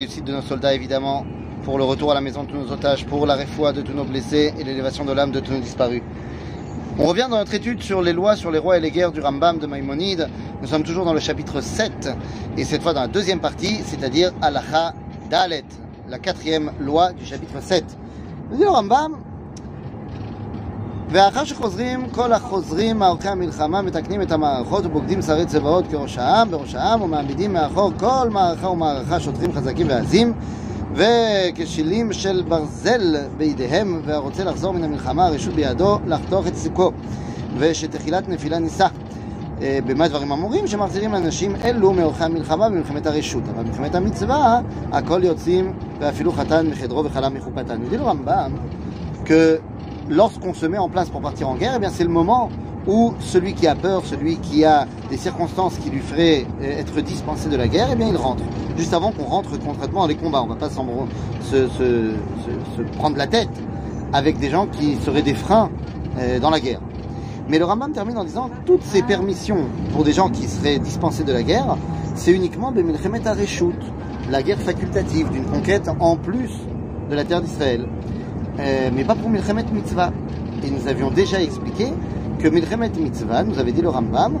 réussite de nos soldats évidemment, pour le retour à la maison de tous nos otages, pour la réfoua de tous nos blessés et l'élévation de l'âme de tous nos disparus. On revient dans notre étude sur les lois, sur les rois et les guerres du Rambam de Maïmonide. Nous sommes toujours dans le chapitre 7 et cette fois dans la deuxième partie, c'est-à-dire Alacha Dalet, la quatrième loi du chapitre 7. Nous dit le Rambam, ואחר שחוזרים, כל החוזרים מערכי המלחמה מתקנים את המערכות ובוגדים שרי צבאות כראש העם, בראש העם ומעמידים מאחור כל מערכה ומערכה שוטרים חזקים ועזים וכשלים של ברזל בידיהם והרוצה לחזור מן המלחמה הרשות בידו לחתוך את סיכו ושתחילת נפילה נישא. במה הדברים אמורים? שמחזירים אנשים אלו מאורחי המלחמה במלחמת הרשות אבל במלחמת המצווה הכל יוצאים ואפילו חתן מחדרו וכלה מחופתן. le Rambam que lorsqu'on se met en place pour partir en guerre, eh bien c'est le moment où celui qui a peur, celui qui a des circonstances qui lui feraient être dispensé de la guerre, eh bien il rentre. Juste avant qu'on rentre concrètement dans les combats. On ne va pas se, se, prendre la tête avec des gens qui seraient des freins dans la guerre. Mais le Rambam termine en disant toutes ces permissions pour des gens qui seraient dispensés de la guerre, c'est uniquement de Milchemet Areshut, la guerre facultative d'une conquête en plus de la terre d'Israël. Euh, mais pas pour Milchemet Mitzvah. Et nous avions déjà expliqué que Milchemet Mitzvah, nous avait dit le Rambam,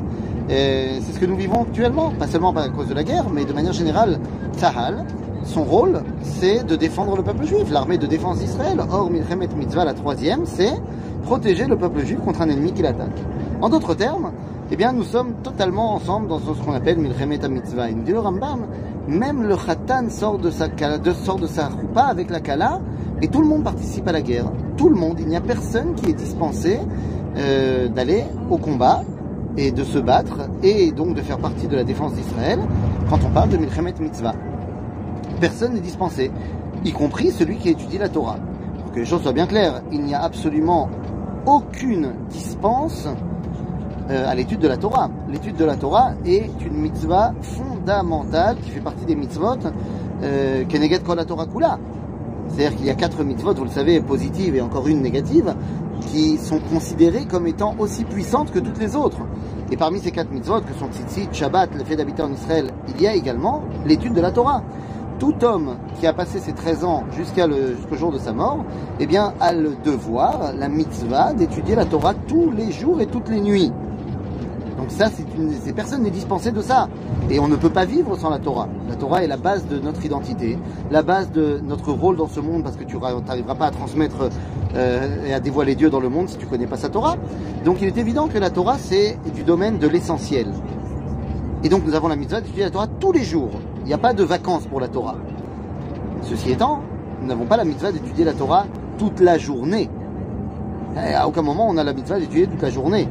euh, c'est ce que nous vivons actuellement, pas seulement à cause de la guerre, mais de manière générale, Tzahal, son rôle, c'est de défendre le peuple juif, l'armée de défense d'Israël. Or, Milchemet Mitzvah, la troisième, c'est protéger le peuple juif contre un ennemi qui l'attaque. En d'autres termes, eh bien, nous sommes totalement ensemble dans ce qu'on appelle Milchemet Mitzvah. Il dit le Rambam, même le Khatan sort de sa, de, sort de sa roupa avec la Kala, et tout le monde participe à la guerre. Tout le monde. Il n'y a personne qui est dispensé euh, d'aller au combat et de se battre et donc de faire partie de la défense d'Israël quand on parle de Milchemet Mitzvah. Personne n'est dispensé, y compris celui qui étudie la Torah. Pour que les choses soient bien claires, il n'y a absolument aucune dispense euh, à l'étude de la Torah. L'étude de la Torah est une mitzvah fondamentale qui fait partie des mitzvot euh, Keneget Kol Torah Kula. C'est-à-dire qu'il y a quatre mitzvot, vous le savez, positives et encore une négative, qui sont considérées comme étant aussi puissantes que toutes les autres. Et parmi ces quatre mitzvot, que sont Tzitzit, Shabbat, le fait d'habiter en Israël, il y a également l'étude de la Torah. Tout homme qui a passé ses 13 ans jusqu'au jour de sa mort, eh bien, a le devoir, la mitzvah, d'étudier la Torah tous les jours et toutes les nuits. Donc ça, une, ces personnes n'est dispensé de ça. Et on ne peut pas vivre sans la Torah. La Torah est la base de notre identité, la base de notre rôle dans ce monde, parce que tu n'arriveras pas à transmettre euh, et à dévoiler Dieu dans le monde si tu ne connais pas sa Torah. Donc il est évident que la Torah, c'est du domaine de l'essentiel. Et donc nous avons la mitzvah d'étudier la Torah tous les jours. Il n'y a pas de vacances pour la Torah. Ceci étant, nous n'avons pas la mitzvah d'étudier la Torah toute la journée. Et à aucun moment on a la mitzvah d'étudier toute la journée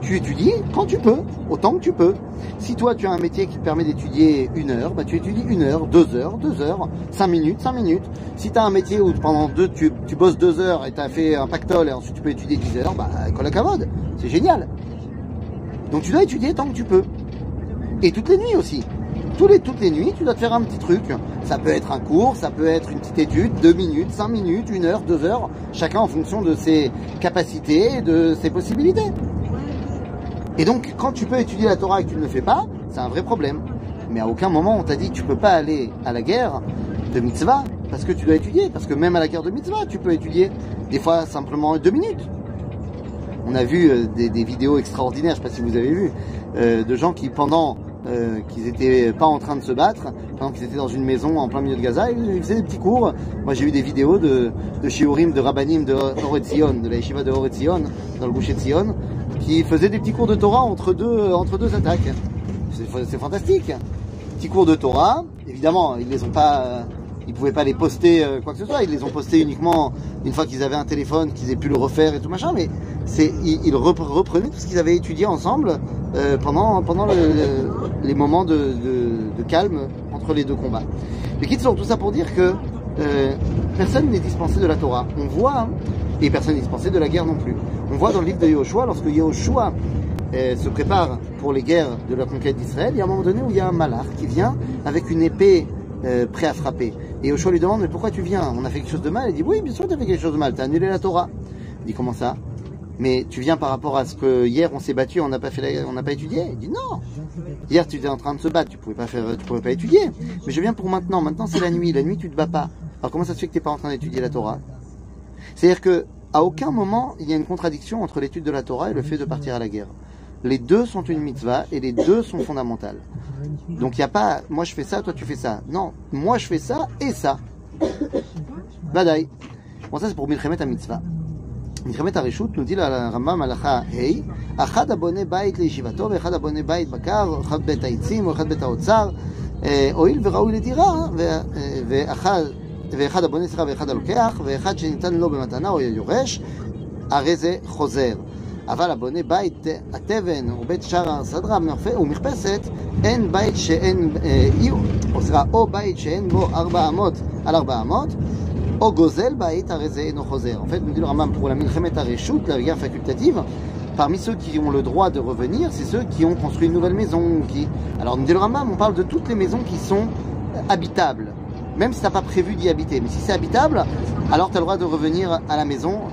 tu étudies quand tu peux, autant que tu peux. Si toi tu as un métier qui te permet d'étudier une heure, bah tu étudies une heure, deux heures, deux heures, cinq minutes, cinq minutes. Si tu as un métier où pendant deux, tu, bosses deux heures et tu as fait un pactole et ensuite tu peux étudier dix heures, bah cavode, c'est génial. Donc tu dois étudier tant que tu peux. Et toutes les nuits aussi. Toutes les, toutes les nuits, tu dois te faire un petit truc. Ça peut être un cours, ça peut être une petite étude, deux minutes, cinq minutes, une heure, deux heures, chacun en fonction de ses capacités et de ses possibilités. Et donc, quand tu peux étudier la Torah et que tu ne le fais pas, c'est un vrai problème. Mais à aucun moment on t'a dit que tu peux pas aller à la guerre de mitzvah parce que tu dois étudier. Parce que même à la guerre de mitzvah, tu peux étudier des fois simplement deux minutes. On a vu euh, des, vidéos extraordinaires, je sais pas si vous avez vu, euh, de gens qui pendant euh, qu'ils étaient pas en train de se battre, pendant qu'ils étaient dans une maison en plein milieu de Gaza, ils, faisaient des petits cours. Moi j'ai eu des vidéos de, de shiurim, de rabbanim de Horetzion, de la yeshiva de Horetzion, dans le boucher de Sion, qui faisaient des petits cours de Torah entre deux, entre deux attaques. C'est fantastique. Petits cours de Torah. Évidemment, ils les ont pas, ils pouvaient pas les poster quoi que ce soit. Ils les ont postés uniquement une fois qu'ils avaient un téléphone, qu'ils aient pu le refaire et tout machin. Mais c'est, ils, reprenaient tout ce qu'ils avaient étudié ensemble euh, pendant pendant le, le, les moments de, de, calme entre les deux combats. Mais quitte tout ça pour dire que euh, personne n'est dispensé de la Torah. On voit, hein, et personne dispensé de la guerre non plus. On voit dans le livre de Yahushua, lorsque Yahushua euh, se prépare pour les guerres de la conquête d'Israël, il y a un moment donné où il y a un malach qui vient avec une épée euh, prêt à frapper. Et Yahushua lui demande, mais pourquoi tu viens? On a fait quelque chose de mal? Il dit, oui, bien sûr, tu as fait quelque chose de mal, tu as annulé la Torah. Il dit, comment ça? Mais tu viens par rapport à ce que hier on s'est battu, on n'a pas fait, la- on n'a pas étudié? Il dit non. Hier tu étais en train de se battre, tu pouvais pas faire, tu pouvais pas étudier. Mais je viens pour maintenant. Maintenant c'est la nuit. La nuit tu te bats pas. Alors comment ça se fait que t'es pas en train d'étudier la Torah? C'est-à-dire que à aucun moment il y a une contradiction entre l'étude de la Torah et le fait de partir à la guerre. Les deux sont une mitzvah et les deux sont fondamentales. Donc il n'y a pas, moi je fais ça, toi tu fais ça. Non, moi je fais ça et ça. Badaï. Bon, ça c'est pour Milchemet à mitzvah. Milchemet à Rishut nous dit la Rambam Malacha Hey, Achad abonné bait leishivato, Echad abonné bait bakar, Echad bet haitzim, Echad bet haotzar, eh, Oil le dira, hein, Veachad. Eh, ואחד, ואחד הבונה סליחה ואחד הלוקח, ואחד שניתן לו במתנה או יורש, הרי זה חוזר. אבל הבונה בית התבן או בית שער הסדרה ומרפסת, אין בית שאין, אה, אי- או סליחה, או בית שאין בו ארבע אמות על ארבע אמות, או גוזל בית, הרי זה אינו חוזר. En fait, nous dit le Rambam, pour la Milchemet Hareshut, la guerre facultative, parmi ceux qui ont le droit de revenir, c'est ceux qui ont construit une nouvelle maison. Qui... Alors, nous dit le Rambam, on parle de toutes les maisons qui sont euh, habitables. Même si tu n'as pas prévu d'y habiter. Mais si c'est habitable, alors tu as le droit de revenir à la maison. euh,